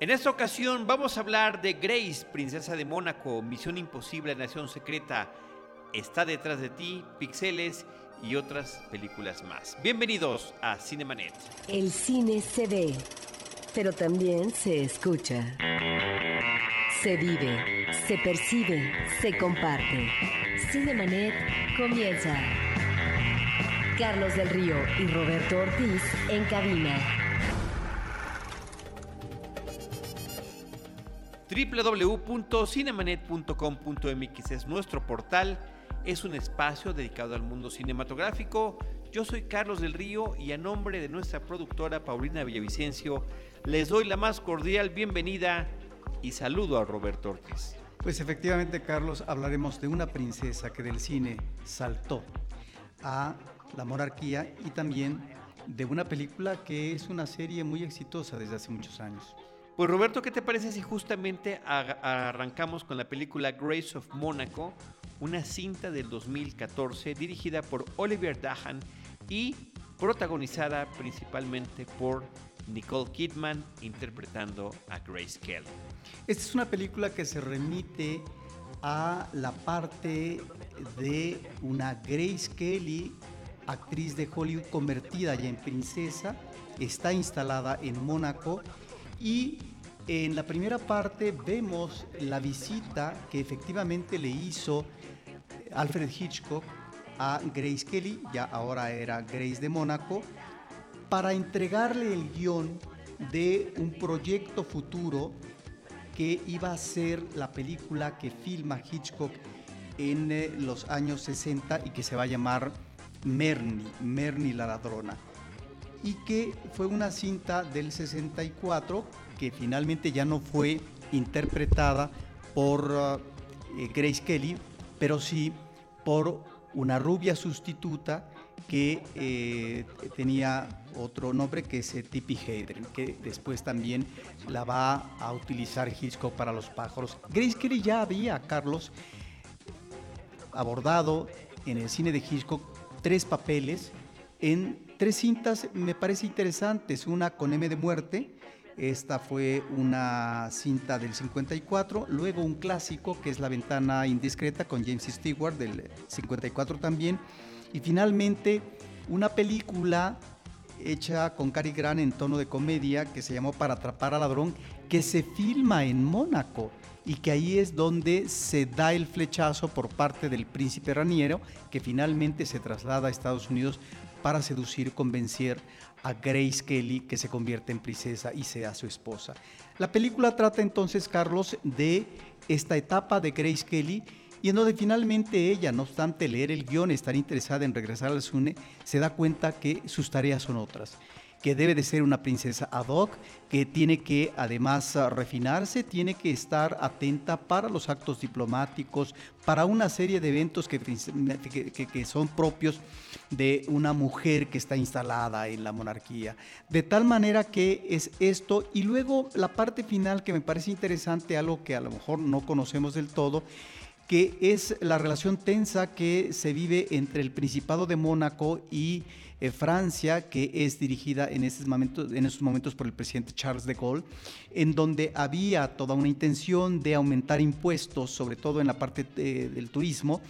En esta ocasión vamos a hablar de Grace, princesa de Mónaco, Misión Imposible, Nación Secreta, Está detrás de ti, Pixeles y otras películas más. Bienvenidos a Cinemanet. El cine se ve, pero también se escucha. Se vive, se percibe, se comparte. Cinemanet comienza. Carlos del Río y Roberto Ortiz en cabina. www.cinemanet.com.mx es nuestro portal, es un espacio dedicado al mundo cinematográfico. Yo soy Carlos del Río y a nombre de nuestra productora Paulina Villavicencio les doy la más cordial bienvenida y saludo a Roberto Ortiz. Pues efectivamente, Carlos, hablaremos de una princesa que del cine saltó a la monarquía y también de una película que es una serie muy exitosa desde hace muchos años. Pues Roberto, ¿qué te parece si justamente arrancamos con la película Grace of Monaco, una cinta del 2014 dirigida por Oliver Dahan y protagonizada principalmente por Nicole Kidman interpretando a Grace Kelly. Esta es una película que se remite a la parte de una Grace Kelly, actriz de Hollywood convertida ya en princesa, está instalada en Mónaco y en la primera parte vemos la visita que efectivamente le hizo Alfred Hitchcock a Grace Kelly, ya ahora era Grace de Mónaco, para entregarle el guion de un proyecto futuro que iba a ser la película que filma Hitchcock en eh, los años 60 y que se va a llamar Merny, Merny la ladrona y que fue una cinta del 64 que finalmente ya no fue interpretada por uh, eh, Grace Kelly, pero sí por una rubia sustituta que eh, tenía otro nombre que es eh, Tippi Hedren, que después también la va a utilizar Hitchcock para los pájaros. Grace Kelly ya había, Carlos, abordado en el cine de Hitchcock tres papeles en tres cintas me parece interesantes. Una con M de muerte, esta fue una cinta del 54, luego un clásico que es La ventana indiscreta con James Stewart del 54 también, y finalmente una película hecha con Cary Grant en tono de comedia que se llamó Para atrapar al ladrón, que se filma en Mónaco y que ahí es donde se da el flechazo por parte del príncipe Raniero, que finalmente se traslada a Estados Unidos para seducir, convencer a Grace Kelly, que se convierte en princesa y sea su esposa. La película trata entonces, Carlos, de esta etapa de Grace Kelly y en donde finalmente ella, no obstante leer el guion, estar interesada en regresar al SUNE, se da cuenta que sus tareas son otras que debe de ser una princesa ad hoc, que tiene que además ah, refinarse, tiene que estar atenta para los actos diplomáticos, para una serie de eventos que, que, son propios de una mujer que está instalada en la monarquía. De tal manera que es esto, y luego la parte final que me parece interesante, algo que a lo mejor no conocemos del todo, que es la relación tensa que se vive entre el Principado de Mónaco y eh, Francia, que es dirigida en estos, momentos, por el presidente Charles de Gaulle, en donde había toda una intención de aumentar impuestos, sobre todo en la parte eh, del turismo,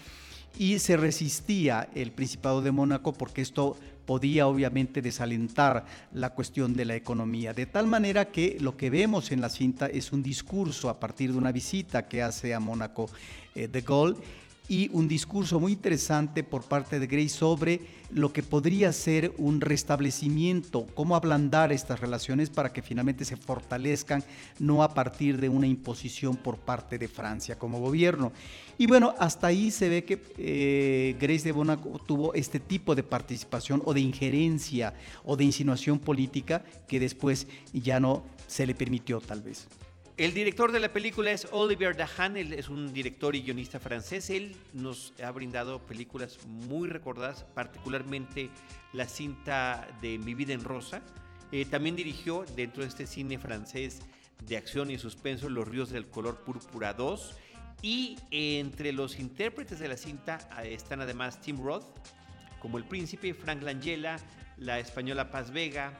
y se resistía el Principado de Mónaco porque esto podía obviamente desalentar la cuestión de la economía. De tal manera que lo que vemos en la cinta es un discurso a partir de una visita que hace a Mónaco eh, de Gaulle y un discurso muy interesante por parte de Grace sobre lo que podría ser un restablecimiento, cómo ablandar estas relaciones para que finalmente se fortalezcan, no a partir de una imposición por parte de Francia como gobierno. Y bueno, hasta ahí se ve que eh, Grace de Monaco tuvo este tipo de participación o de injerencia o de insinuación política que después ya no se le permitió tal vez. El director de la película es Olivier Dahan, él es un director y guionista francés. Él nos ha brindado películas muy recordadas, particularmente la cinta de Mi vida en rosa. Eh, también dirigió dentro de este cine francés de acción y suspenso Los ríos del color púrpura 2. Y entre los intérpretes de la cinta eh, están además Tim Roth, como el príncipe, Frank Langella, la española Paz Vega,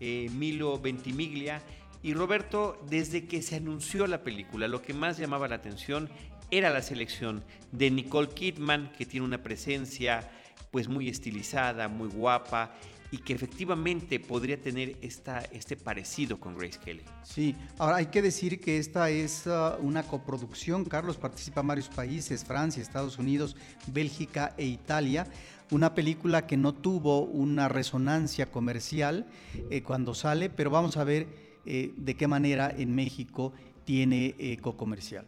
eh, Milo Ventimiglia Y Roberto, desde que se anunció la película, lo que más llamaba la atención era la selección de Nicole Kidman, que tiene una presencia pues muy estilizada, muy guapa y que efectivamente podría tener esta, este parecido con Grace Kelly. Sí, ahora hay que decir que esta es uh, una coproducción, Carlos participa en varios países, Francia, Estados Unidos, Bélgica e Italia, una película que no tuvo una resonancia comercial eh, cuando sale, pero vamos a ver eh, de qué manera en México tiene eco eh, comercial.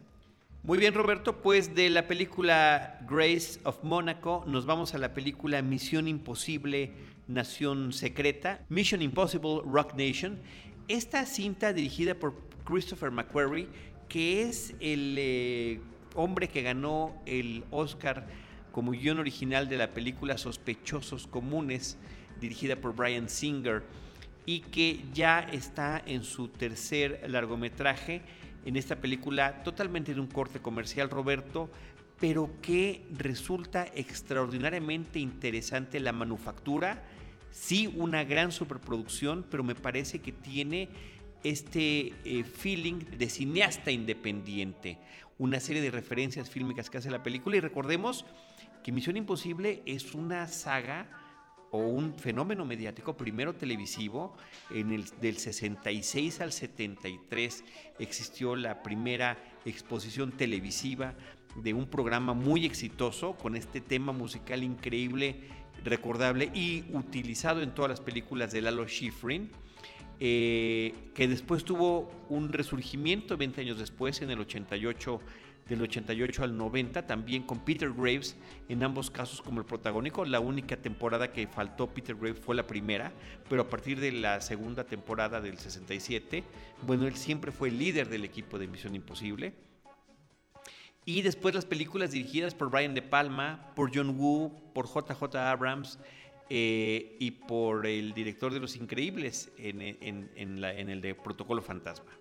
Muy bien, Roberto, pues de la película Grace of Monaco nos vamos a la película Misión Imposible, Nación Secreta, Mission Impossible, Rock Nation. Esta cinta dirigida por Christopher McQuarrie, que es el eh, hombre que ganó el Oscar como guion original de la película Sospechosos Comunes, dirigida por Brian Singer, y que ya está en su tercer largometraje en esta película totalmente de un corte comercial, Roberto, pero que resulta extraordinariamente interesante la manufactura. Sí, una gran superproducción, pero me parece que tiene este eh, feeling de cineasta independiente. Una serie de referencias fílmicas que hace la película. Y recordemos que Misión Imposible es una saga o un fenómeno mediático, primero televisivo, en el, del 66 al 73 existió la primera exposición televisiva de un programa muy exitoso con este tema musical increíble, recordable y utilizado en todas las películas de Lalo Schifrin. Eh, que después tuvo un resurgimiento 20 años después, en el 88 del 88 al 90, también con Peter Graves, en ambos casos como el protagónico. La única temporada que faltó Peter Graves fue la primera, pero a partir de la segunda temporada del 67, bueno, él siempre fue el líder del equipo de Misión Imposible. Y después las películas dirigidas por Brian De Palma, por John Woo, por JJ Abrams eh, y por el director de Los Increíbles en, en el de Protocolo Fantasma.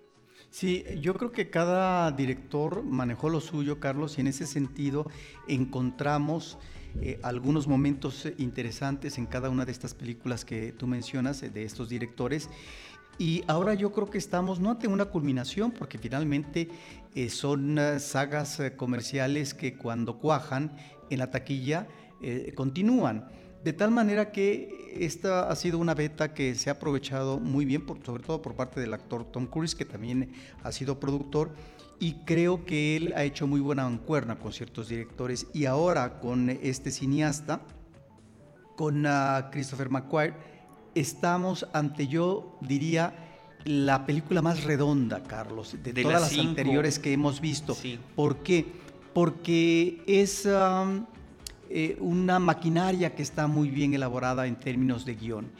Sí, yo creo que cada director manejó lo suyo, Carlos, y en ese sentido encontramos eh, algunos momentos interesantes en cada una de estas películas que tú mencionas, eh, de estos directores. Y ahora yo creo que estamos no ante una culminación, porque finalmente eh, son sagas comerciales que cuando cuajan en la taquilla continúan. De tal manera que esta ha sido una beta que se ha aprovechado muy bien, sobre todo por parte del actor Tom Cruise, que también ha sido productor, y creo que él ha hecho muy buena mancuerna con ciertos directores. Y ahora con este cineasta, con ah, Christopher McQuarrie, estamos ante, yo diría, la película más redonda, Carlos, de, todas las, anteriores que hemos visto. ¿Por qué? Porque es... Eh, una maquinaria que está muy bien elaborada en términos de guion.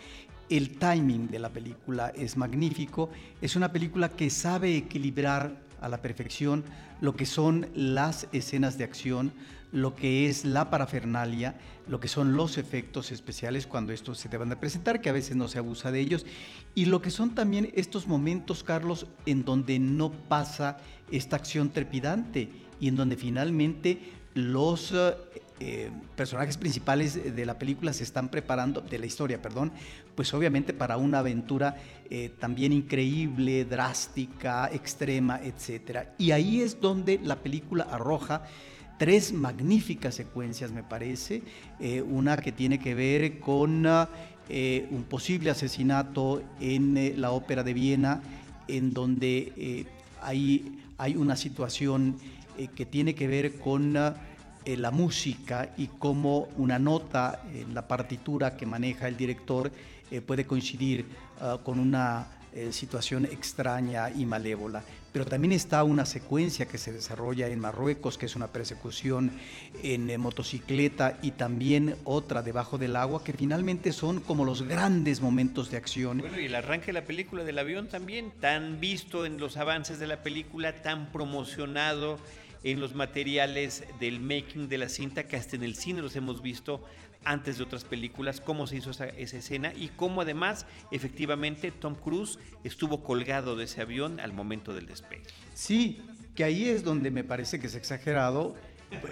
El timing de la película es magnífico. Es una película que sabe equilibrar a la perfección lo que son las escenas de acción, lo que es la parafernalia, lo que son los efectos especiales cuando estos se deban de presentar, que a veces no se abusa de ellos, y lo que son también estos momentos, Carlos, en donde no pasa esta acción trepidante y en donde finalmente los eh, personajes principales de la película se están preparando, de la historia, perdón, pues obviamente para una aventura eh, también increíble, drástica, extrema, etc. Y ahí es donde la película arroja tres magníficas secuencias, me parece. Eh, una que tiene que ver con un posible asesinato en la ópera de Viena, en donde hay, hay una situación que tiene que ver con eh, la música y cómo una nota en la partitura que maneja el director eh, puede coincidir ah, con una eh, situación extraña y malévola. Pero también está una secuencia que se desarrolla en Marruecos, que es una persecución en motocicleta, y también otra debajo del agua, que finalmente son como los grandes momentos de acción. Bueno, y el arranque de la película del avión también, tan visto en los avances de la película, tan promocionado en los materiales del making de la cinta, que hasta en el cine los hemos visto antes de otras películas, cómo se hizo esa, escena y cómo además efectivamente Tom Cruise estuvo colgado de ese avión al momento del despegue. Sí, que ahí es donde me parece que es exagerado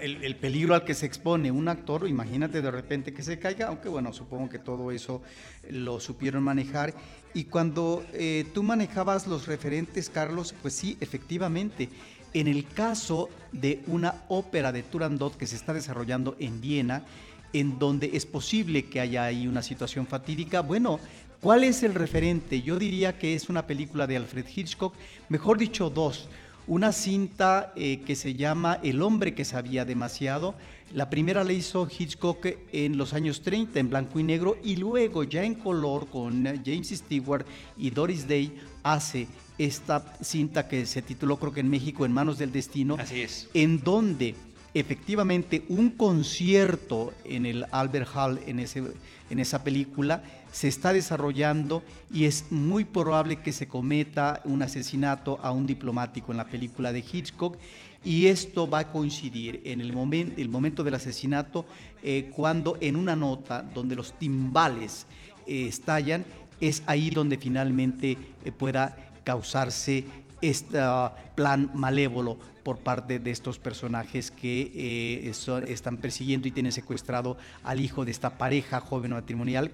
el, el, peligro al que se expone un actor, imagínate de repente que se caiga, aunque bueno, supongo que todo eso lo supieron manejar Y cuando eh, tú manejabas los referentes, Carlos, pues sí, efectivamente. En el caso de una ópera de Turandot que se está desarrollando en Viena, en donde es posible que haya ahí una situación fatídica, bueno, ¿cuál es el referente? Yo diría que es una película de Alfred Hitchcock, mejor dicho dos. Una cinta eh, que se llama El hombre que sabía demasiado. La primera la hizo Hitchcock en los años 30 en blanco y negro y luego ya en color con James Stewart y Doris Day hace esta cinta que se tituló creo que en México En manos del destino. Así es. En donde efectivamente un concierto en el Albert Hall en, ese, en esa película se está desarrollando y es muy probable que se cometa un asesinato a un diplomático en la película de Hitchcock y esto va a coincidir en el, momento el momento del asesinato eh, cuando en una nota donde los timbales eh, estallan es ahí donde finalmente eh, pueda causarse este plan malévolo por parte de estos personajes que eh, están persiguiendo y tienen secuestrado al hijo de esta pareja joven matrimonial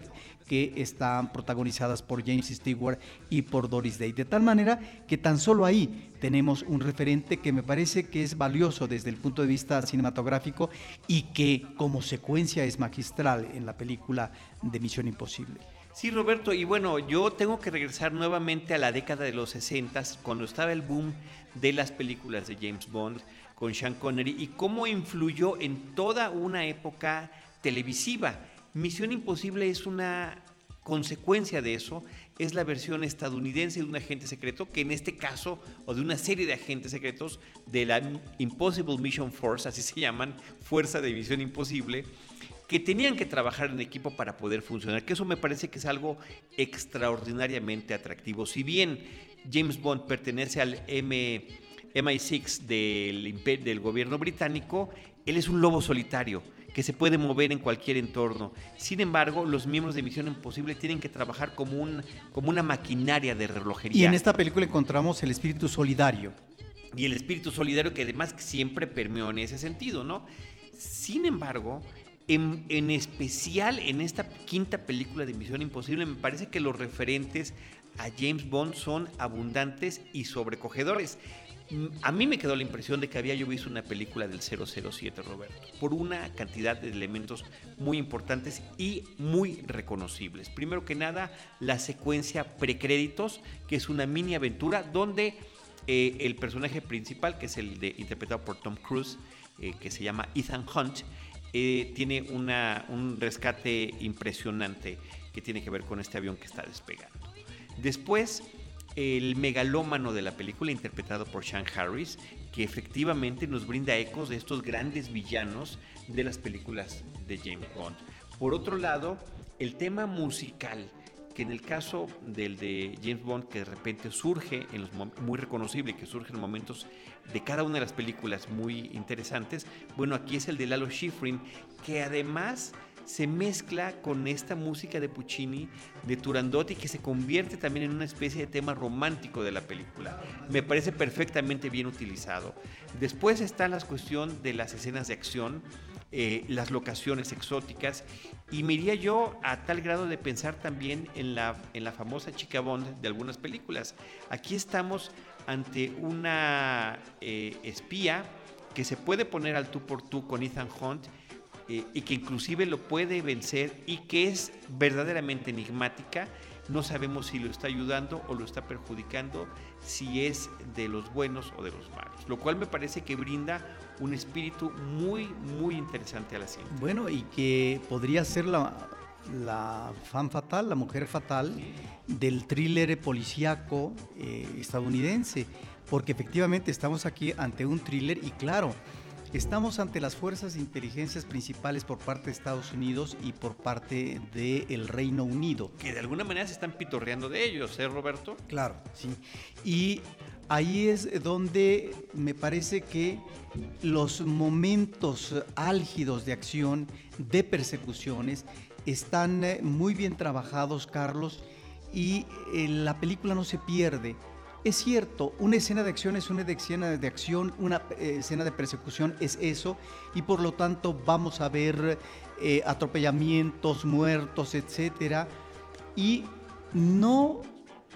que están protagonizadas por James Stewart y por Doris Day. De tal manera que tan solo ahí tenemos un referente que me parece que es valioso desde el punto de vista cinematográfico y que como secuencia es magistral en la película de Misión Imposible. Sí, Roberto, y bueno, yo tengo que regresar nuevamente a la década de los 60, cuando estaba el boom de las películas de James Bond con Sean Connery y cómo influyó en toda una época televisiva. Misión Imposible es una consecuencia de eso, es la versión estadounidense de un agente secreto, que en este caso, o de una serie de agentes secretos de la Impossible Mission Force, así se llaman, Fuerza de Misión Imposible, que tenían que trabajar en equipo para poder funcionar, que eso me parece que es algo extraordinariamente atractivo. Si bien James Bond pertenece al M, MI6 del, del gobierno británico, él es un lobo solitario que se puede mover en cualquier entorno. Sin embargo, los miembros de Misión Imposible tienen que trabajar como, un, como una maquinaria de relojería. Y en esta película encontramos el espíritu solidario. Y el espíritu solidario que además siempre permeó en ese sentido, ¿no? Sin embargo, en, especial en esta quinta película de Misión Imposible, me parece que los referentes a James Bond son abundantes y sobrecogedores. Mm, a mí me quedó la impresión de que había yo visto una película del 007, Roberto, por una cantidad de elementos muy importantes y muy reconocibles. Primero que nada, la secuencia precréditos, que es una mini aventura donde eh, el personaje principal, que es el de, interpretado por Tom Cruise, eh, que se llama Ethan Hunt, eh, tiene un rescate impresionante que tiene que ver con este avión que está despegando. Después, el megalómano de la película, interpretado por Sean Harris, que efectivamente nos brinda ecos de estos grandes villanos de las películas de James Bond. Por otro lado, el tema musical que en el caso del de James Bond, que de repente surge, en los, muy reconocible, que surge en momentos de cada una de las películas muy interesantes, bueno, aquí es el de Lalo Schifrin, que además se mezcla con esta música de Puccini, de Turandotti, que se convierte también en una especie de tema romántico de la película. Me parece perfectamente bien utilizado. Después está la cuestión de las escenas de acción, eh, las locaciones exóticas. Y me iría yo a tal grado de pensar también en la, en la famosa chica Bond de algunas películas. Aquí estamos ante una eh, espía que se puede poner al tú por tú con Ethan Hunt eh, y que inclusive lo puede vencer y que es verdaderamente enigmática. No sabemos si lo está ayudando o lo está perjudicando, si es de los buenos o de los malos, lo cual me parece que brinda un espíritu muy, muy interesante a la ciencia. Bueno, y que podría ser la, la fan fatal, la mujer fatal del thriller policíaco eh, estadounidense, porque efectivamente estamos aquí ante un thriller y claro, Estamos ante las fuerzas de inteligencia principales por parte de Estados Unidos y por parte del Reino Unido. Que de alguna manera se están pitorreando de ellos, ¿eh, Roberto? Claro, sí. Y ahí es donde me parece que los momentos álgidos de acción, de persecuciones, están eh, muy bien trabajados, Carlos, y eh, la película no se pierde. Es cierto, una escena de acción es una escena de acción, una eh, escena de persecución es eso, y por lo tanto vamos a ver atropellamientos, muertos, etcétera, y no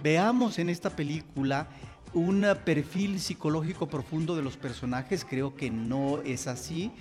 veamos en esta película un perfil psicológico profundo de los personajes, creo que no es así.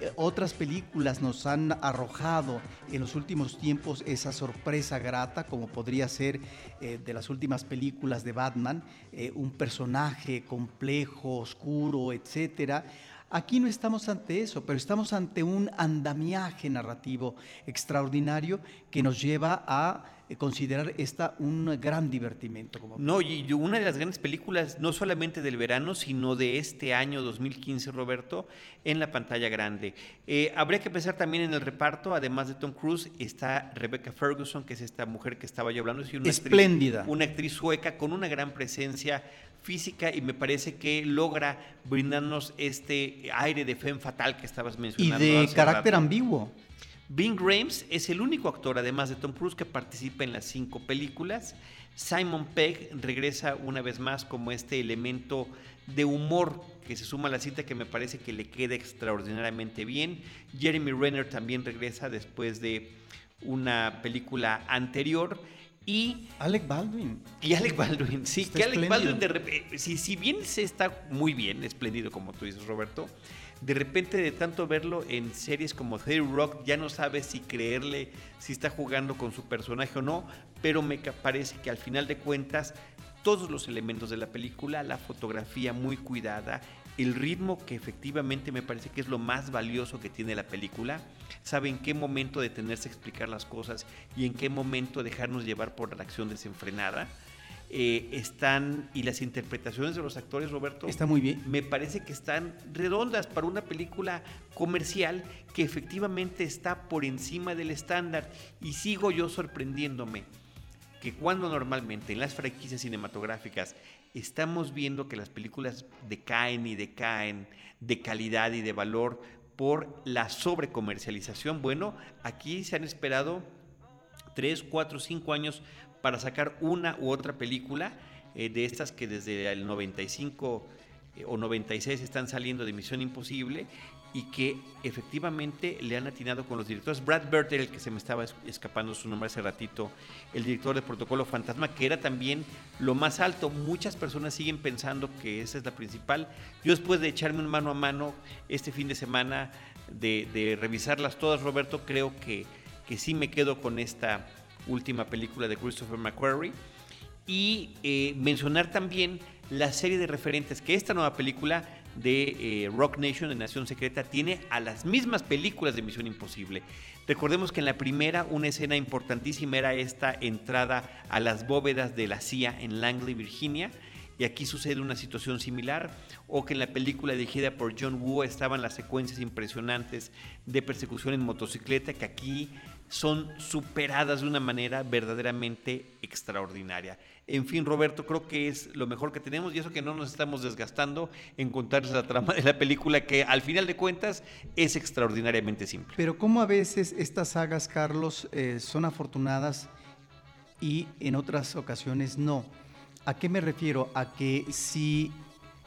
Eh, otras películas nos han arrojado en los últimos tiempos esa sorpresa grata, como podría ser eh, de las últimas películas de Batman, eh, un personaje complejo, oscuro, etcétera. Aquí no estamos ante eso, pero estamos ante un andamiaje narrativo extraordinario que nos lleva a considerar esta un gran divertimento. Como no, y una de las grandes películas, no solamente del verano, sino de este año 2015, Roberto, en la pantalla grande. Eh, habría que pensar también en el reparto, además de Tom Cruise, está Rebecca Ferguson, que es esta mujer que estaba yo hablando. una Espléndida. una actriz sueca con una gran presencia física y me parece que logra brindarnos este aire de fe fatal que estabas mencionando. Y de carácter ambiguo. Bing Rames es el único actor, además de Tom Cruise, que participa en las cinco películas. Simon Pegg regresa una vez más como este elemento de humor que se suma a la cita que me parece que le queda extraordinariamente bien. Jeremy Renner también regresa después de una película anterior. Y Alec Baldwin. Y Alec Baldwin, sí, que Alec Baldwin, de, si, si bien se está muy bien, espléndido como tú dices, Roberto, de repente de tanto verlo en series como Theory Rock, ya no sabes si creerle, si está jugando con su personaje o no, pero me parece que al final de cuentas todos los elementos de la película, la fotografía muy cuidada, el ritmo que efectivamente me parece que es lo más valioso que tiene la película, sabe en qué momento detenerse a explicar las cosas y en qué momento dejarnos llevar por la acción desenfrenada eh, están, y las interpretaciones de los actores, Roberto, está muy bien. Me parece que están redondas para una película comercial que efectivamente está por encima del estándar. Y sigo yo sorprendiéndome que cuando normalmente en las franquicias cinematográficas estamos viendo que las películas decaen y decaen de calidad y de valor por la sobrecomercialización, bueno, aquí se han esperado 3, 4, 5 años para sacar una u otra película eh, de estas que desde el 95 eh, o 96 están saliendo de Misión Imposible y que efectivamente le han atinado con los directores. Brad Bird el que se me estaba escapando su nombre hace ratito, el director de Protocolo Fantasma, que era también lo más alto. Muchas personas siguen pensando que esa es la principal. Yo después de echarme un mano a mano este fin de semana, de, de revisarlas todas, Roberto, creo que, que sí me quedo con esta última película de Christopher McQuarrie. Y eh, mencionar también la serie de referentes que esta nueva película de eh, Rock Nation, de Nación Secreta, tiene a las mismas películas de Misión Imposible. Recordemos que en la primera una escena importantísima era esta entrada a las bóvedas de la CIA en Langley, Virginia, y aquí sucede una situación similar, o que en la película dirigida por John Woo estaban las secuencias impresionantes de persecución en motocicleta, que aquí son superadas de una manera verdaderamente extraordinaria. En fin, Roberto, creo que es lo mejor que tenemos y eso que no nos estamos desgastando en contarles la trama de la película que al final de cuentas es extraordinariamente simple. Pero cómo a veces estas sagas, Carlos, eh, son afortunadas y en otras ocasiones no. ¿A qué me refiero? A que si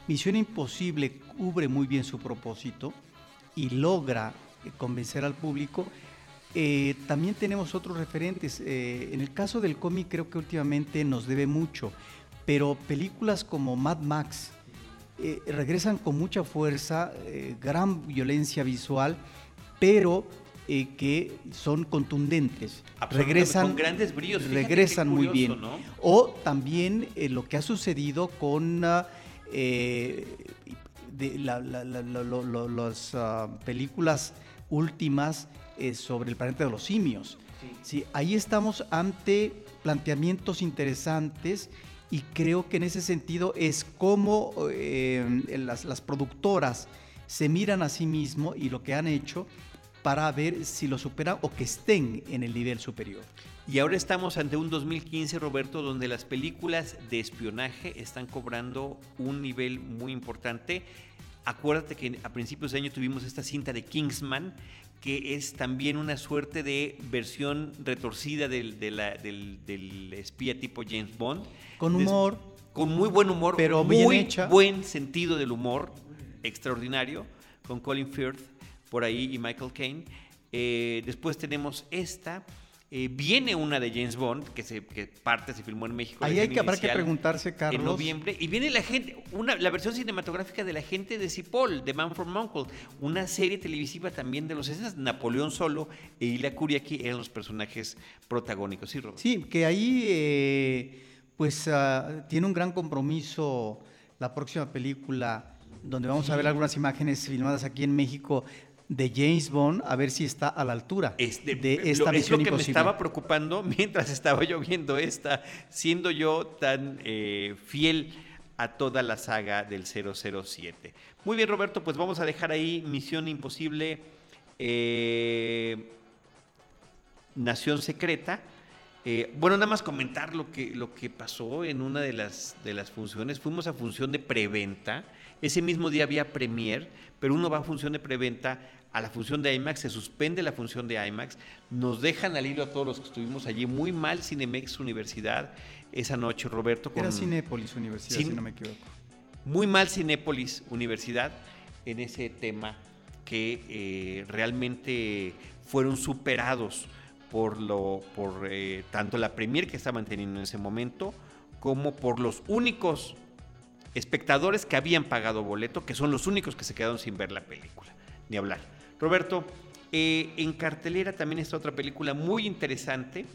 Misión Imposible cubre muy bien su propósito y logra convencer al público, eh, también tenemos otros referentes. Eh, en el caso del cómic creo que últimamente nos debe mucho, pero películas como Mad Max eh, regresan con mucha fuerza, gran violencia visual, pero que son contundentes. Regresan con grandes brillos. regresan muy bien. O también lo que ha sucedido con las películas últimas eh, sobre el planeta de los simios. Sí. ahí estamos ante planteamientos interesantes y creo que en ese sentido es como eh, las, las, productoras se miran a sí mismos y lo que han hecho para ver si lo superan o que estén en el nivel superior. Y ahora estamos ante un 2015, Roberto, donde las películas de espionaje están cobrando un nivel muy importante. Acuérdate que a principios de año tuvimos esta cinta de Kingsman, que es también una suerte de versión retorcida del, del, espía tipo James Bond. Con humor. con muy buen humor, pero muy bien hecha. buen sentido del humor, extraordinario, con Colin Firth por ahí y Michael Caine. Eh, después tenemos esta. Eh, viene una de James Bond, que, se, que parte se filmó en México. Ahí hay que, habrá que preguntarse, Carlos. En noviembre. Y viene la gente, una, la versión cinematográfica de la gente de Cipoll, de Man from Uncle, una serie televisiva también de los 60. Napoleón Solo e Ila Kuriaki eran los personajes protagónicos. Sí, Robert? Sí, que ahí eh, pues ah, tiene un gran compromiso la próxima película, donde vamos a ver algunas imágenes filmadas aquí en México de James Bond a ver si está a la altura de, esta lo, es lo que me estaba preocupando mientras estaba yo viendo esta, siendo yo tan eh, fiel a toda la saga del 007. Muy bien, Roberto, pues vamos a dejar ahí Misión Imposible, eh, Nación Secreta. Eh, bueno, nada más comentar lo que, lo que pasó en una de las, de las funciones. Fuimos a función de preventa. Ese mismo día había premier, pero uno va a función de preventa a la función de IMAX, se suspende la función de IMAX, nos dejan al hilo a todos los que estuvimos allí, muy mal Cinemex Universidad esa noche, Roberto. Con, Era Cinépolis Universidad, si no me equivoco. Muy mal Cinépolis Universidad en ese tema que eh, realmente fueron superados por, lo, por eh, tanto la premier que estaban teniendo en ese momento, como por los únicos espectadores que habían pagado boleto, que son los únicos que se quedaron sin ver la película, ni hablar. Roberto, eh, en cartelera también está otra película muy interesante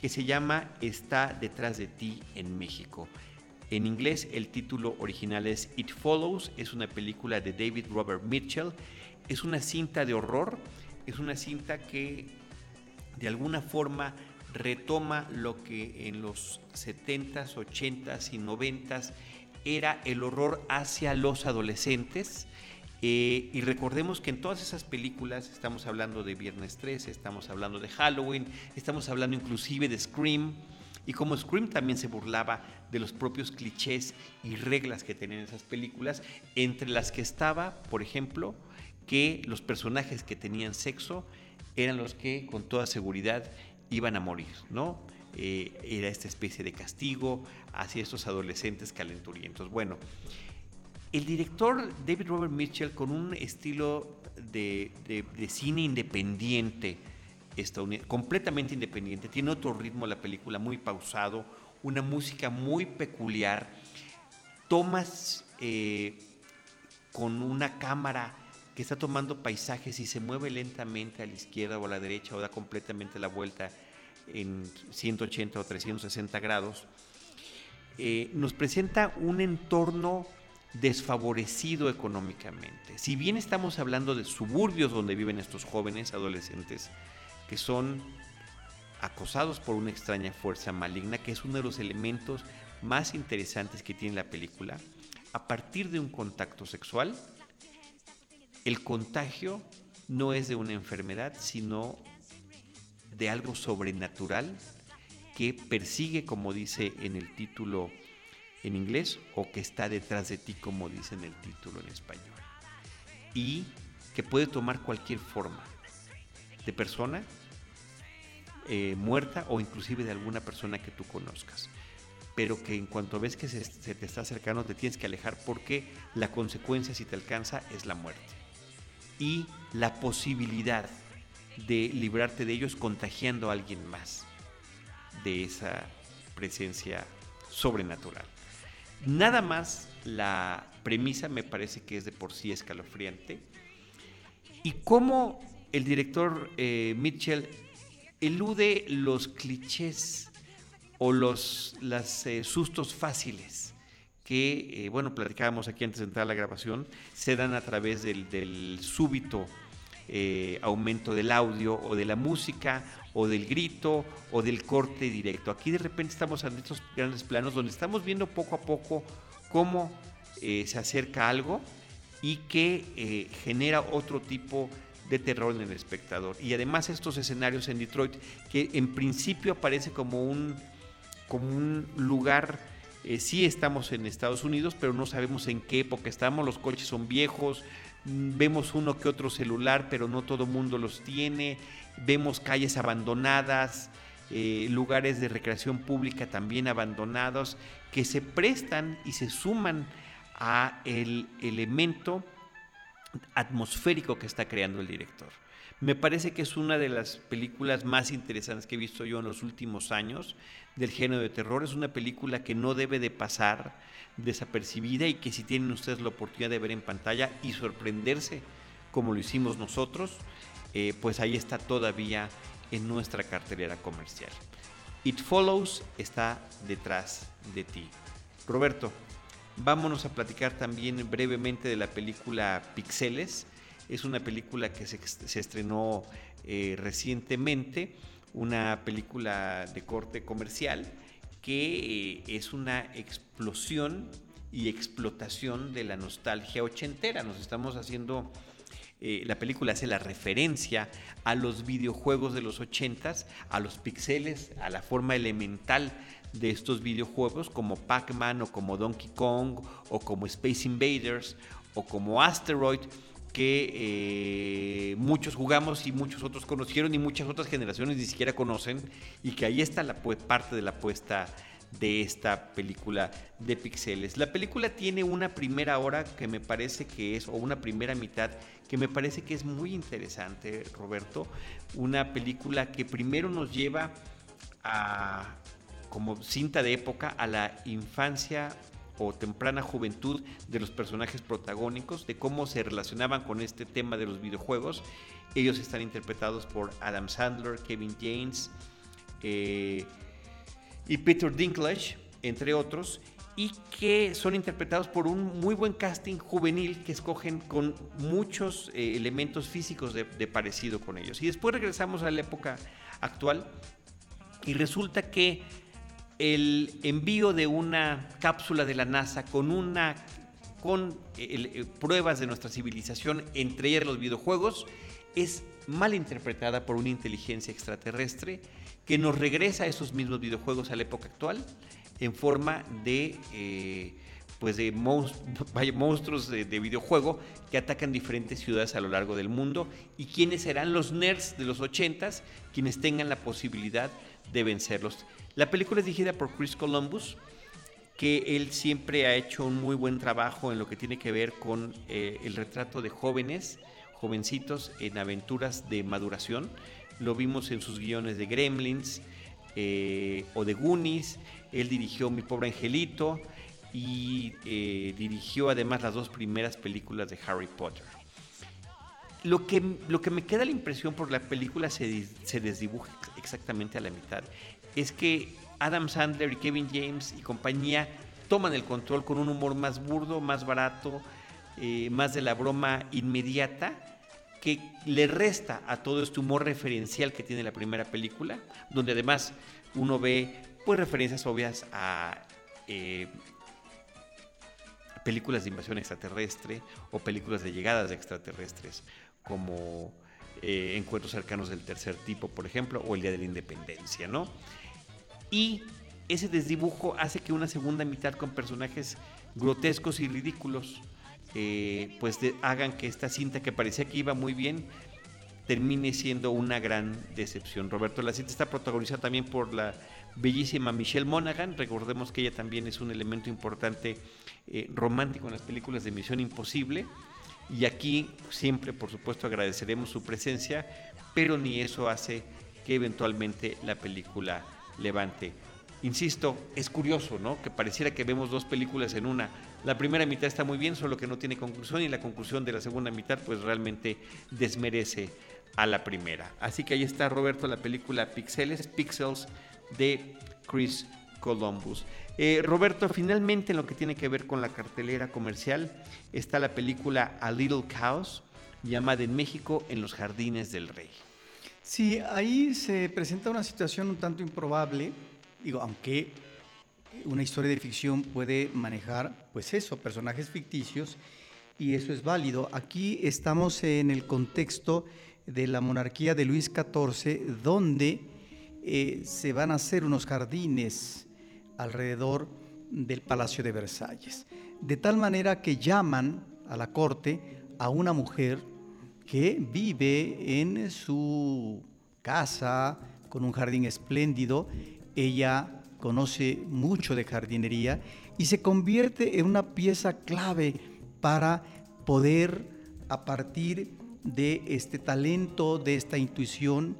que se llama Está detrás de ti en México. En inglés el título original es It Follows, es una película de David Robert Mitchell, es una cinta de horror, es una cinta que de alguna forma retoma lo que en los 70s, 80s y 90s era el horror hacia los adolescentes eh, y recordemos que en todas esas películas estamos hablando de Viernes 13, estamos hablando de Halloween, estamos hablando inclusive de Scream. Y como Scream también se burlaba de los propios clichés y reglas que tenían esas películas, entre las que estaba, por ejemplo, que los personajes que tenían sexo eran los que con toda seguridad iban a morir, ¿no? Eh, era esta especie de castigo hacia estos adolescentes calenturientos. Bueno, el director David Robert Mitchell, con un estilo de, cine independiente, completamente independiente, tiene otro ritmo la película, muy pausado, una música muy peculiar, tomas eh, con una cámara que está tomando paisajes y se mueve lentamente a la izquierda o a la derecha o da completamente la vuelta en 180 o 360 grados, eh, nos presenta un entorno desfavorecido económicamente. Si bien estamos hablando de suburbios donde viven estos jóvenes adolescentes que son acosados por una extraña fuerza maligna, que es uno de los elementos más interesantes que tiene la película, a partir de un contacto sexual, el contagio no es de una enfermedad, sino de algo sobrenatural que persigue, como dice en el título en inglés o que está detrás de ti, como dice en el título en español. Y que puede tomar cualquier forma de persona eh, muerta o inclusive de alguna persona que tú conozcas. Pero que en cuanto ves que se, se te está acercando te tienes que alejar porque la consecuencia si te alcanza es la muerte. Y la posibilidad de librarte de ellos contagiando a alguien más de esa presencia sobrenatural. Nada más la premisa me parece que es de por sí escalofriante. Y cómo el director eh, Mitchell elude los clichés o los eh, sustos fáciles que, eh, bueno, platicábamos aquí antes de entrar a la grabación, se dan a través del súbito aumento del audio o de la música o del grito o del corte directo. Aquí de repente estamos en estos grandes planos donde estamos viendo poco a poco cómo eh, se acerca algo y que eh, genera otro tipo de terror en el espectador. Y además estos escenarios en Detroit, que en principio aparece como un, como un lugar, eh, sí estamos en Estados Unidos, pero no sabemos en qué época estamos, los coches son viejos, vemos uno que otro celular, pero no todo mundo los tiene, vemos calles abandonadas, eh, lugares de recreación pública también abandonados, que se prestan y se suman a el elemento atmosférico que está creando el director. Me parece que es una de las películas más interesantes que he visto yo en los últimos años del género de terror. Es una película que no debe de pasar desapercibida y que si tienen ustedes la oportunidad de ver en pantalla y sorprenderse como lo hicimos nosotros, eh, pues ahí está todavía en nuestra cartelera comercial. It Follows está detrás de ti. Roberto, vámonos a platicar también brevemente de la película Pixeles. Es una película que se, estrenó eh, recientemente, una película de corte comercial que eh, es una explosión y explotación de la nostalgia ochentera. Nos estamos haciendo eh, la película hace la referencia a los videojuegos de los ochentas, a los pixeles, a la forma elemental de estos videojuegos como Pac-Man o como Donkey Kong o como Space Invaders o como Asteroid que eh, muchos jugamos y muchos otros conocieron y muchas otras generaciones ni siquiera conocen y que ahí está la parte de la apuesta de esta película de pixeles. La película tiene una primera hora que me parece que es, o una primera mitad que me parece que es muy interesante, Roberto. Una película que primero nos lleva a, como cinta de época, a la infancia o temprana juventud de los personajes protagónicos, de cómo se relacionaban con este tema de los videojuegos. Ellos están interpretados por Adam Sandler, Kevin James, eh, y Peter Dinklage, entre otros, y que son interpretados por un muy buen casting juvenil que escogen con muchos eh, elementos físicos de, parecido con ellos. Y después regresamos a la época actual y resulta que el envío de una cápsula de la NASA con una con eh, pruebas de nuestra civilización, entre ellas los videojuegos, es mal interpretada por una inteligencia extraterrestre que nos regresa a esos mismos videojuegos a la época actual en forma de, eh, pues de monstruos de, videojuego que atacan diferentes ciudades a lo largo del mundo y quienes serán los nerds de los 80s quienes tengan la posibilidad de vencerlos. La película es dirigida por Chris Columbus, que él siempre ha hecho un muy buen trabajo en lo que tiene que ver con eh, el retrato de jóvenes, jovencitos en aventuras de maduración lo vimos en sus guiones de Gremlins eh, o de Goonies, él dirigió Mi pobre angelito y eh, dirigió además las dos primeras películas de Harry Potter. Lo que, lo que me queda la impresión por la película se, se desdibuja exactamente a la mitad. Es que Adam Sandler y Kevin James y compañía toman el control con un humor más burdo, más barato, eh, más de la broma inmediata que le resta a todo este humor referencial que tiene la primera película, donde además uno ve pues referencias obvias a eh, películas de invasión extraterrestre o películas de llegadas de extraterrestres, como eh, Encuentros cercanos del tercer tipo, por ejemplo, o El Día de la Independencia, ¿no? Y ese desdibujo hace que una segunda mitad con personajes grotescos y ridículos eh, pues hagan que esta cinta que parecía que iba muy bien termine siendo una gran decepción. Roberto, la cinta está protagonizada también por la bellísima Michelle Monaghan. Recordemos que ella también es un elemento importante eh, romántico en las películas de Misión Imposible. Y aquí siempre, por supuesto, agradeceremos su presencia, pero ni eso hace que eventualmente la película levante. Insisto, es curioso, ¿no? Que pareciera que vemos dos películas en una. La primera mitad está muy bien, solo que no tiene conclusión y la conclusión de la segunda mitad pues realmente desmerece a la primera. Así que ahí está Roberto la película Pixeles, Pixels de Chris Columbus. Eh, Roberto, finalmente en lo que tiene que ver con la cartelera comercial está la película A Little Chaos, llamada en México En los Jardines del Rey. Sí, ahí se presenta una situación un tanto improbable, digo, aunque una historia de ficción puede manejar, pues eso, personajes ficticios, y eso es válido. Aquí estamos en el contexto de la monarquía de Luis XIV, donde eh, se van a hacer unos jardines alrededor del Palacio de Versalles. De tal manera que llaman a la corte a una mujer que vive en su casa con un jardín espléndido. Ella conoce mucho de jardinería y se convierte en una pieza clave para poder, a partir de este talento, de esta intuición,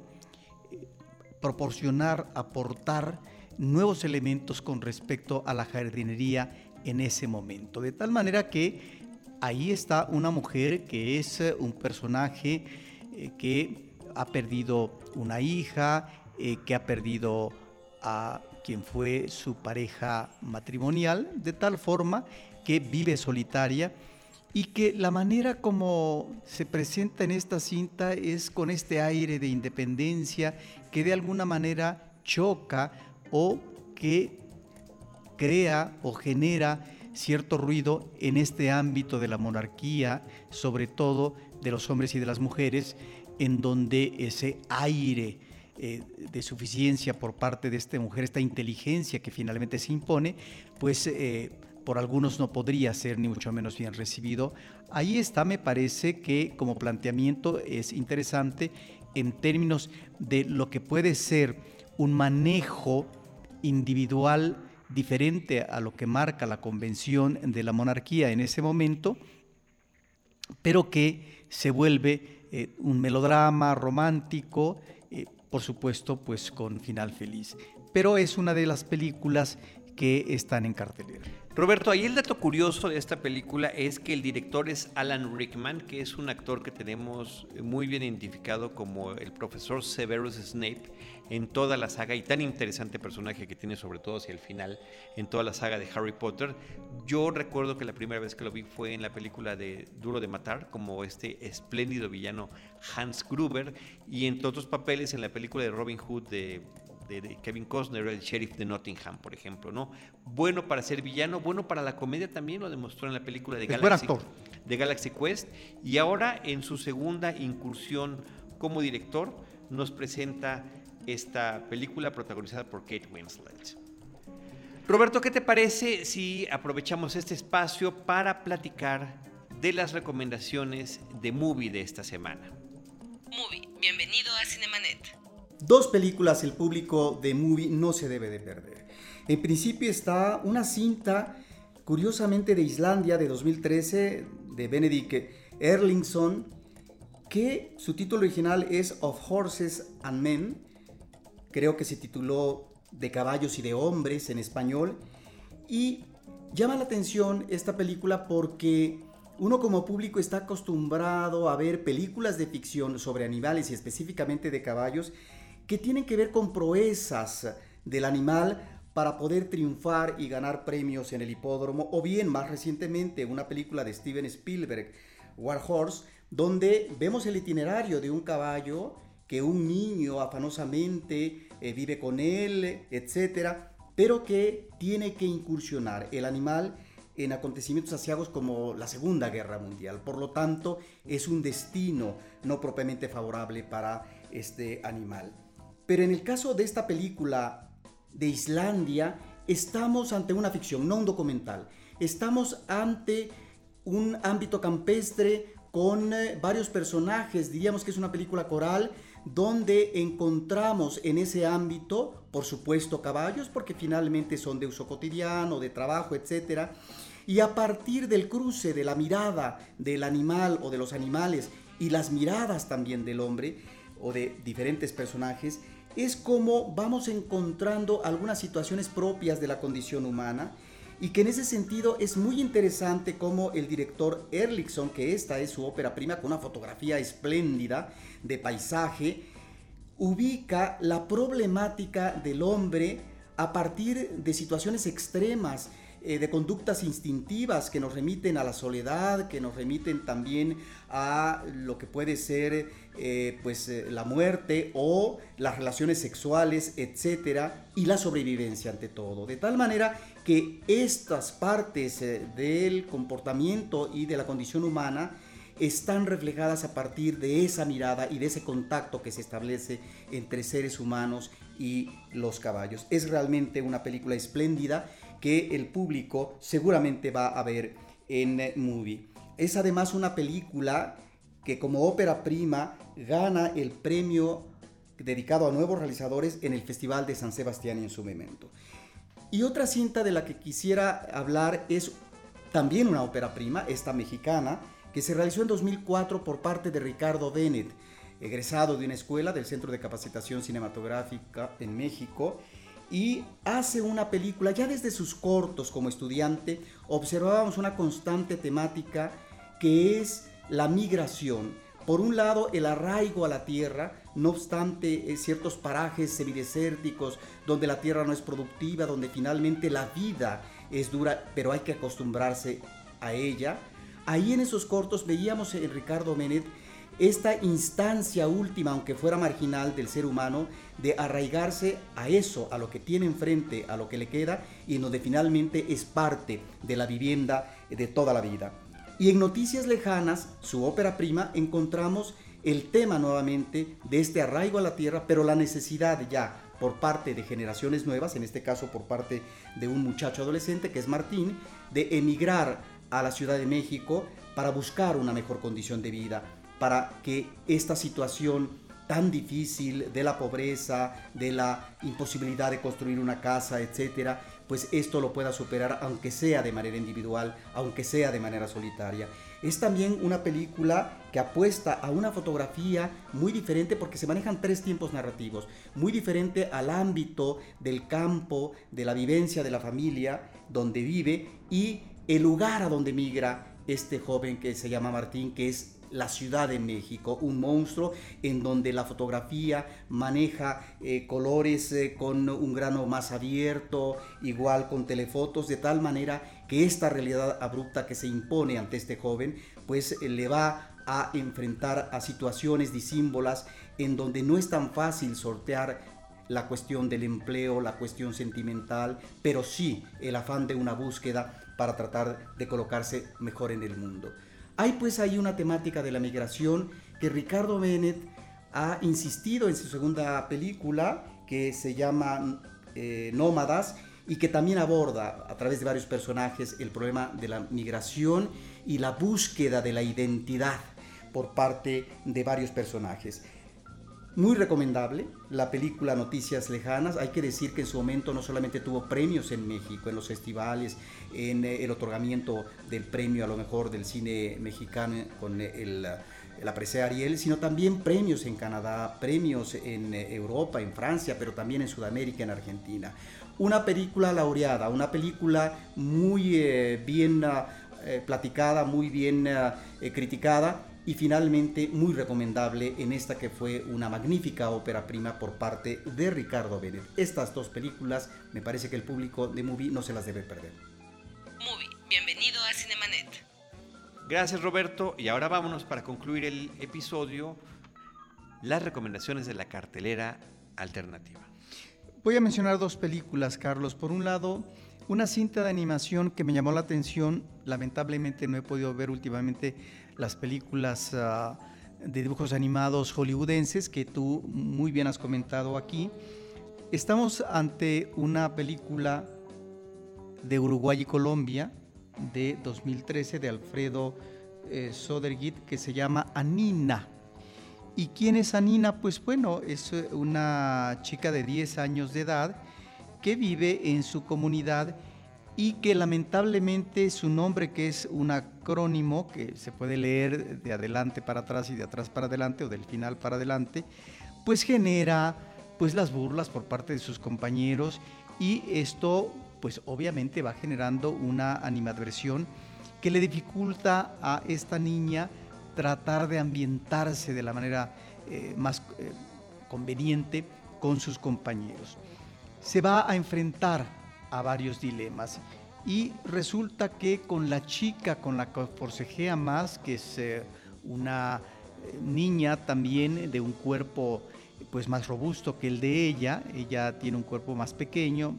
proporcionar, aportar nuevos elementos con respecto a la jardinería en ese momento. De tal manera que ahí está una mujer que es eh, un personaje eh, que ha perdido una hija, que ha perdido a quien fue su pareja matrimonial, de tal forma que vive solitaria y que la manera como se presenta en esta cinta es con este aire de independencia que de alguna manera choca o que crea o genera cierto ruido en este ámbito de la monarquía, sobre todo de los hombres y de las mujeres, en donde ese aire eh, de suficiencia por parte de esta mujer, esta inteligencia que finalmente se impone, pues eh, por algunos no podría ser ni mucho menos bien recibido. Ahí está, me parece que como planteamiento es interesante en términos de lo que puede ser un manejo individual diferente a lo que marca la convención de la monarquía en ese momento, pero que se vuelve eh, un melodrama romántico, eh, por supuesto, pues con final feliz. Pero es una de las películas que están en cartelera. Roberto, ahí el dato curioso de esta película es que el director es Alan Rickman, que es un actor que tenemos muy bien identificado como el profesor Severus Snape en toda la saga y tan interesante personaje que tiene sobre todo hacia el final en toda la saga de Harry Potter. Yo recuerdo que la primera vez que lo vi fue en la película de Duro de Matar como este espléndido villano Hans Gruber y en otros papeles en la película de Robin Hood de de, Kevin Costner, el sheriff de Nottingham, por ejemplo, ¿no? Bueno para ser villano, bueno para la comedia también, lo demostró en la película de Galaxy, de Galaxy Quest. Y ahora en su segunda incursión como director nos presenta esta película protagonizada por Kate Winslet. Roberto, ¿qué te parece si aprovechamos este espacio para platicar de las recomendaciones de movie de esta semana? Movie, bienvenido a Cinemanet. Dos películas el público de Movie no se debe de perder. En principio está una cinta, curiosamente de Islandia, de 2013, de Benedict Erlingson, que su título original es Of Horses and Men. Creo que se tituló De caballos y de hombres en español. Y llama la atención esta película porque uno como público está acostumbrado a ver películas de ficción sobre animales y específicamente de caballos que tienen que ver con proezas del animal para poder triunfar y ganar premios en el hipódromo, o bien más recientemente una película de Steven Spielberg, War Horse, donde vemos el itinerario de un caballo que un niño afanosamente eh, vive con él, etcétera, pero que tiene que incursionar el animal en acontecimientos asiagos como la Segunda Guerra Mundial. Por lo tanto, es un destino no propiamente favorable para este animal. Pero en el caso de esta película de Islandia, estamos ante una ficción, no un documental. Estamos ante un ámbito campestre con eh, varios personajes, diríamos que es una película coral, donde encontramos en ese ámbito, por supuesto, caballos, porque finalmente son de uso cotidiano, de trabajo, etc. Y a partir del cruce de la mirada del animal o de los animales y las miradas también del hombre o de diferentes personajes, es como vamos encontrando algunas situaciones propias de la condición humana y que en ese sentido es muy interesante como el director Erlickson, que esta es su ópera prima con una fotografía espléndida de paisaje, ubica la problemática del hombre a partir de situaciones extremas eh, de conductas instintivas que nos remiten a la soledad, que nos remiten también a lo que puede ser eh, pues, eh, la muerte o las relaciones sexuales, etcétera, y la sobrevivencia ante todo. De tal manera que estas partes del comportamiento y de la condición humana están reflejadas a partir de esa mirada y de ese contacto que se establece entre seres humanos y los caballos. Es realmente una película espléndida que el público seguramente va a ver en Movie. Es además una película que como ópera prima gana el premio dedicado a nuevos realizadores en el Festival de San Sebastián en su momento. Y otra cinta de la que quisiera hablar es también una ópera prima, esta mexicana, que se realizó en 2004 por parte de Ricardo Bennett, egresado de una escuela del Centro de Capacitación Cinematográfica en México, y hace una película, ya desde sus cortos como estudiante, observábamos una constante temática que es la migración. Por un lado, el arraigo a la tierra, no obstante eh, ciertos parajes semidesérticos donde la tierra no es productiva, donde finalmente la vida es dura, pero hay que acostumbrarse a ella. Ahí en esos cortos veíamos en Ricardo Menet esta instancia última, aunque fuera marginal, del ser humano, de arraigarse a eso, a lo que tiene enfrente, a lo que le queda, y donde finalmente es parte de la vivienda de toda la vida. Y en Noticias Lejanas, su ópera prima, encontramos el tema nuevamente de este arraigo a la tierra, pero la necesidad ya por parte de generaciones nuevas, en este caso por parte de un muchacho adolescente que es Martín, de emigrar a la Ciudad de México para buscar una mejor condición de vida para que esta situación tan difícil de la pobreza, de la imposibilidad de construir una casa, etcétera, pues esto lo pueda superar aunque sea de manera individual, aunque sea de manera solitaria. Es también una película que apuesta a una fotografía muy diferente porque se manejan tres tiempos narrativos, muy diferente al ámbito del campo, de la vivencia de la familia donde vive y el lugar a donde migra este joven que se llama Martín, que es la Ciudad de México, un monstruo en donde la fotografía maneja eh, colores eh, con un grano más abierto, igual con telefotos, de tal manera que esta realidad abrupta que se impone ante este joven, pues eh, le va a enfrentar a situaciones disímbolas en donde no es tan fácil sortear la cuestión del empleo, la cuestión sentimental, pero sí el afán de una búsqueda para tratar de colocarse mejor en el mundo. Hay pues ahí una temática de la migración que Ricardo Bennett ha insistido en su segunda película que se llama eh, Nómadas y que también aborda a través de varios personajes el problema de la migración y la búsqueda de la identidad por parte de varios personajes. Muy recomendable la película Noticias Lejanas. Hay que decir que en su momento no solamente tuvo premios en México, en los festivales, en eh, el otorgamiento del premio a lo mejor del cine mexicano con el, la presea Ariel, sino también premios en Canadá, premios en eh, Europa, en Francia, pero también en Sudamérica, en Argentina. Una película laureada, una película muy eh, bien platicada, muy bien criticada y finalmente muy recomendable en esta que fue una magnífica ópera prima por parte de Ricardo Bennett. Estas dos películas me parece que el público de Movie no se las debe perder. Movie, bienvenido a Cinemanet. Gracias Roberto y ahora vámonos para concluir el episodio las recomendaciones de la cartelera alternativa. Voy a mencionar dos películas, Carlos. Por un lado, una cinta de animación que me llamó la atención, lamentablemente no he podido ver últimamente las películas ah, de dibujos animados hollywoodenses que tú muy bien has comentado aquí. Estamos ante una película de Uruguay y Colombia de 2013 de Alfredo eh, Sodergit que se llama Anina. ¿Y quién es Anina? Pues bueno, es eh, una chica de 10 años de edad que vive en su comunidad y que lamentablemente su nombre, que es un acrónimo que se puede leer de adelante para atrás y de atrás para adelante o del final para adelante, pues genera pues las burlas por parte de sus compañeros y esto pues obviamente va generando una animadversión que le dificulta a esta niña tratar de ambientarse de la manera eh, más eh, conveniente con sus compañeros. Se va a enfrentar a varios dilemas. Y resulta que con la chica con la que forcejea más, que es eh, una eh, niña también de un cuerpo pues más robusto que el de ella, ella tiene un cuerpo más pequeño,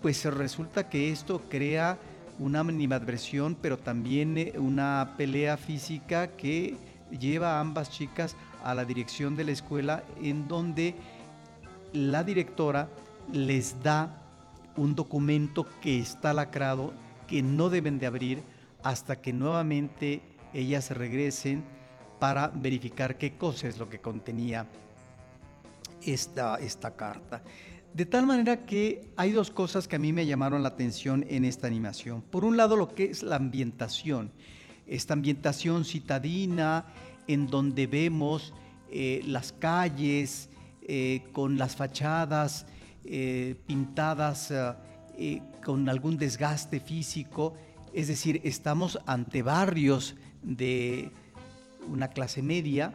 pues resulta que esto crea una animadversión, pero también eh, una pelea física que lleva a ambas chicas a la dirección de la escuela en donde la directora les da un documento que está lacrado, que no deben de abrir hasta que nuevamente ellas regresen para verificar qué cosa es lo que contenía esta, esta carta. De tal manera que hay dos cosas que a mí me llamaron la atención en esta animación. Por un lado, lo que es la ambientación. esta ambientación citadina en donde vemos eh, las calles eh, con las fachadas eh, pintadas con algún desgaste físico, es decir, estamos ante barrios de una clase media,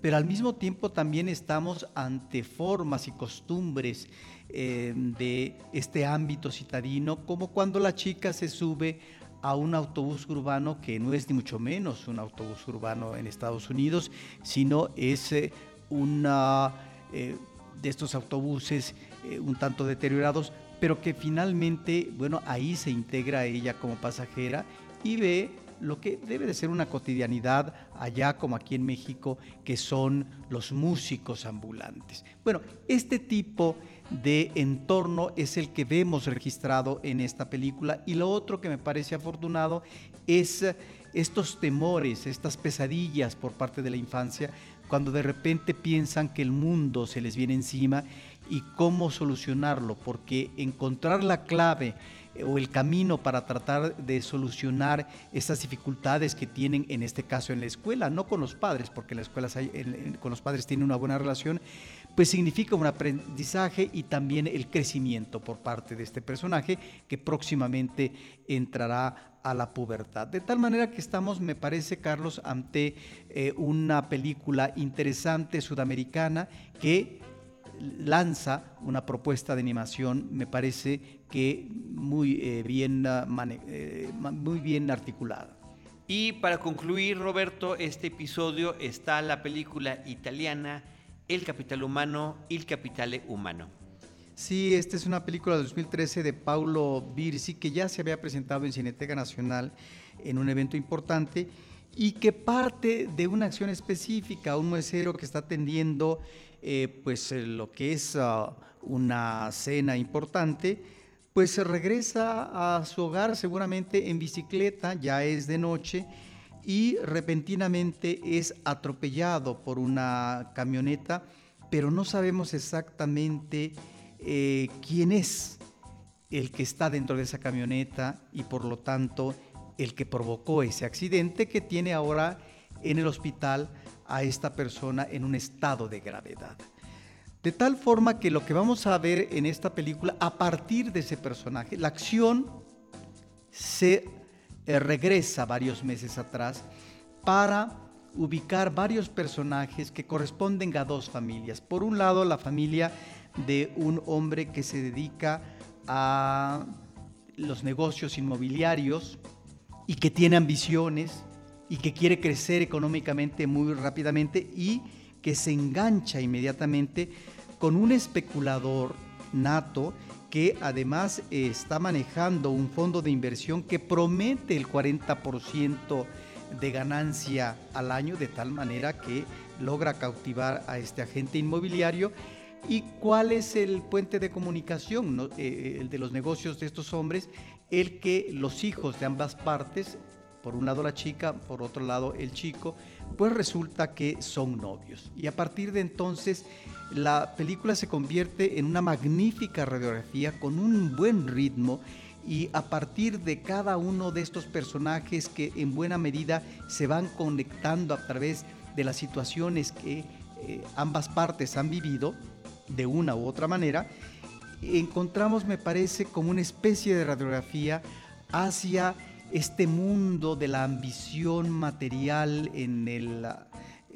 pero al mismo tiempo también estamos ante formas y costumbres de este ámbito citadino, como cuando la chica se sube a un autobús urbano que no es ni mucho menos un autobús urbano en Estados Unidos, sino es eh, una eh, de estos autobuses eh, un tanto deteriorados, pero que finalmente, bueno, ahí se integra ella como pasajera y ve lo que debe de ser una cotidianidad allá como aquí en México, que son los músicos ambulantes. Bueno, este tipo de entorno es el que vemos registrado en esta película y lo otro que me parece afortunado es estos temores, estas pesadillas por parte de la infancia, cuando de repente piensan que el mundo se les viene encima y cómo solucionarlo, porque encontrar la clave o el camino para tratar de solucionar estas dificultades que tienen en este caso en la escuela, no con los padres, porque en la escuela con los padres tienen una buena relación, pues significa un aprendizaje y también el crecimiento por parte de este personaje que próximamente entrará a la pubertad. De tal manera que estamos, me parece, Carlos, ante eh, una película interesante sudamericana que lanza una propuesta de animación, me parece que muy, eh, bien, eh, muy bien articulada. Y para concluir, Roberto, este episodio está la película italiana el capital humano, el capitale humano. Sí, esta es una película de 2013 de Paulo Birsi que ya se había presentado en Cineteca Nacional en un evento importante y que parte de una acción específica, un mesero que está atendiendo eh, pues eh, lo que es ah, una cena importante, pues se regresa a su hogar seguramente en bicicleta, ya es de noche, y repentinamente es atropellado por una camioneta, pero no sabemos exactamente eh, quién es el que está dentro de esa camioneta y por lo tanto el que provocó ese accidente que tiene ahora en el hospital a esta persona en un estado de gravedad. De tal forma que lo que vamos a ver en esta película, a partir de ese personaje, la acción se eh, regresa varios meses atrás para ubicar varios personajes que corresponden a dos familias. Por un lado, la familia de un hombre que se dedica a los negocios inmobiliarios y que tiene ambiciones y que quiere crecer económicamente muy rápidamente y que se engancha inmediatamente con un especulador nato que además eh, está manejando un fondo de inversión que promete el 40% de ganancia al año, de tal manera que logra cautivar a este agente inmobiliario. ¿Y cuál es el puente de comunicación, eh, el de los negocios de estos hombres? El que los hijos de ambas partes, por un lado la chica, por otro lado el chico, pues resulta que son novios. Y a partir de entonces la película se convierte en una magnífica radiografía con un buen ritmo y a partir de cada uno de estos personajes que en buena medida se van conectando a través de las situaciones que eh, ambas partes han vivido de una u otra manera, encontramos, me parece, como una especie de radiografía hacia este mundo de la ambición material en el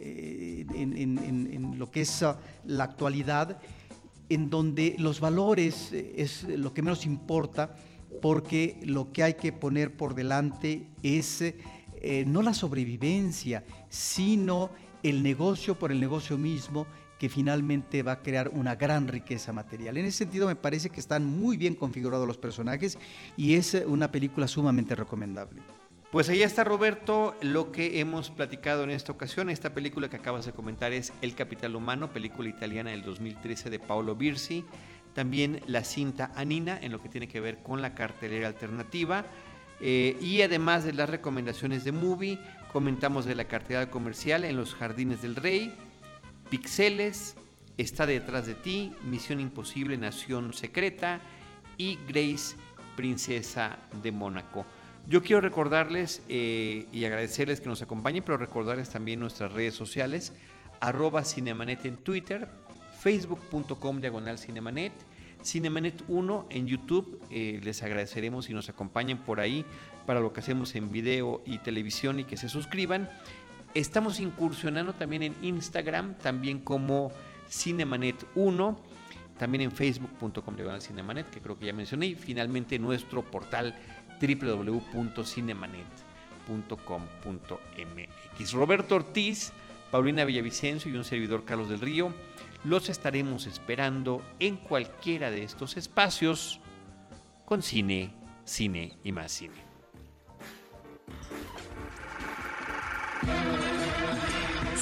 eh, en, lo que es ah, la actualidad, en donde los valores eh, es lo que menos importa, porque lo que hay que poner por delante es eh, no la sobrevivencia, sino el negocio por el negocio mismo que finalmente va a crear una gran riqueza material. En ese sentido me parece que están muy bien configurados los personajes y es una película sumamente recomendable. Pues ahí está Roberto, lo que hemos platicado en esta ocasión. Esta película que acabas de comentar es El Capital Humano, película italiana del 2013 de Paolo Birsi. También la cinta Anina, en lo que tiene que ver con la cartelera alternativa. Eh, y además de las recomendaciones de Movie, comentamos de la cartelera comercial en Los Jardines del Rey, Pixeles, Está detrás de ti, Misión Imposible, Nación Secreta y Grace, Princesa de Mónaco. Yo quiero recordarles eh, y agradecerles que nos acompañen, pero recordarles también nuestras redes sociales, arroba Cinemanet en Twitter, facebook.com diagonal Cinemanet, Cinemanet 1 en YouTube. eh, les agradeceremos si nos acompañan por ahí para lo que hacemos en video y televisión y que se suscriban. Estamos incursionando también en Instagram, también como Cinemanet 1, también en facebook.com diagonal Cinemanet, que creo que ya mencioné, y finalmente nuestro portal www.cinemanet.com.mx. Roberto Ortiz, Paulina Villavicencio y un servidor Carlos del Río los estaremos esperando en cualquiera de estos espacios con cine, cine y más cine.